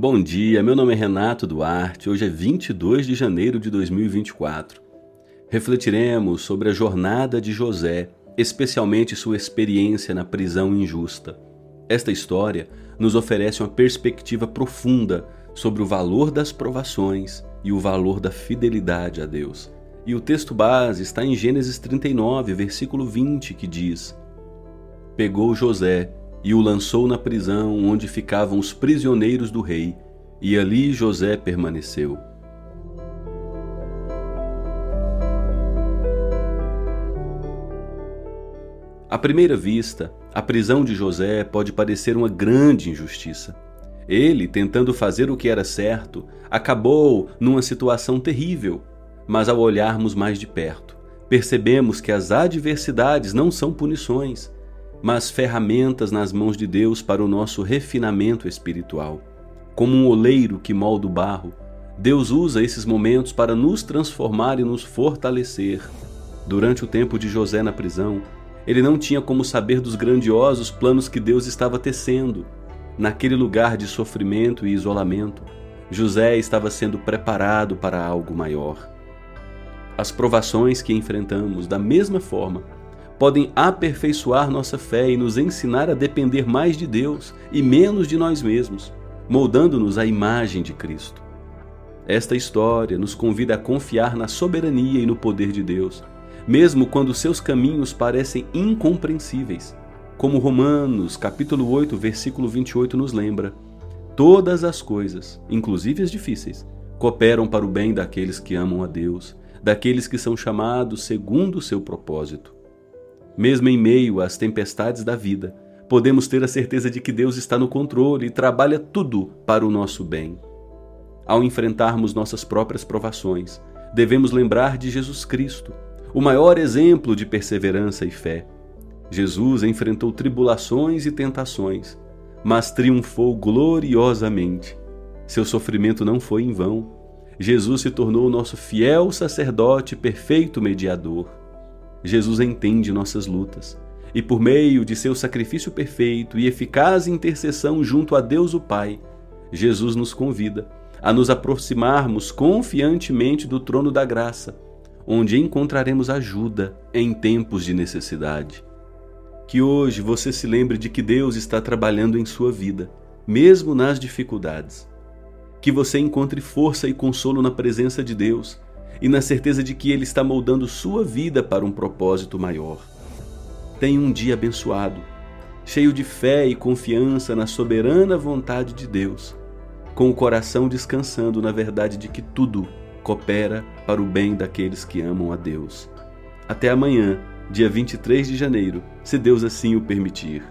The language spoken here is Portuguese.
Bom dia, meu nome é Renato Duarte. Hoje é 22 de janeiro de 2024. Refletiremos sobre a jornada de José, especialmente sua experiência na prisão injusta. Esta história nos oferece uma perspectiva profunda sobre o valor das provações e o valor da fidelidade a Deus. E o texto base está em Gênesis 39, versículo 20, que diz: Pegou José e o lançou na prisão onde ficavam os prisioneiros do rei, e ali José permaneceu. À primeira vista, a prisão de José pode parecer uma grande injustiça. Ele, tentando fazer o que era certo, acabou numa situação terrível. Mas ao olharmos mais de perto, percebemos que as adversidades não são punições, mas ferramentas nas mãos de Deus para o nosso refinamento espiritual. Como um oleiro que molda o barro, Deus usa esses momentos para nos transformar e nos fortalecer. Durante o tempo de José na prisão, ele não tinha como saber dos grandiosos planos que Deus estava tecendo. Naquele lugar de sofrimento e isolamento, José estava sendo preparado para algo maior. As provações que enfrentamos, da mesma forma, podem aperfeiçoar nossa fé e nos ensinar a depender mais de Deus e menos de nós mesmos, moldando-nos à imagem de Cristo. Esta história nos convida a confiar na soberania e no poder de Deus, mesmo quando seus caminhos parecem incompreensíveis. Como Romanos, capítulo 8, versículo 28 nos lembra: todas as coisas, inclusive as difíceis, cooperam para o bem daqueles que amam a Deus, daqueles que são chamados segundo o seu propósito. Mesmo em meio às tempestades da vida, podemos ter a certeza de que Deus está no controle e trabalha tudo para o nosso bem. Ao enfrentarmos nossas próprias provações, devemos lembrar de Jesus Cristo, o maior exemplo de perseverança e fé. Jesus enfrentou tribulações e tentações, mas triunfou gloriosamente. Seu sofrimento não foi em vão. Jesus se tornou nosso fiel sacerdote, perfeito mediador. Jesus entende nossas lutas e, por meio de seu sacrifício perfeito e eficaz intercessão junto a Deus o Pai, Jesus nos convida a nos aproximarmos confiantemente do trono da graça, onde encontraremos ajuda em tempos de necessidade. Que hoje você se lembre de que Deus está trabalhando em sua vida, mesmo nas dificuldades. Que você encontre força e consolo na presença de Deus e na certeza de que Ele está moldando sua vida para um propósito maior. Tenha um dia abençoado, cheio de fé e confiança na soberana vontade de Deus, com o coração descansando na verdade de que tudo coopera para o bem daqueles que amam a Deus. Até amanhã, dia 23 de janeiro, se Deus assim o permitir.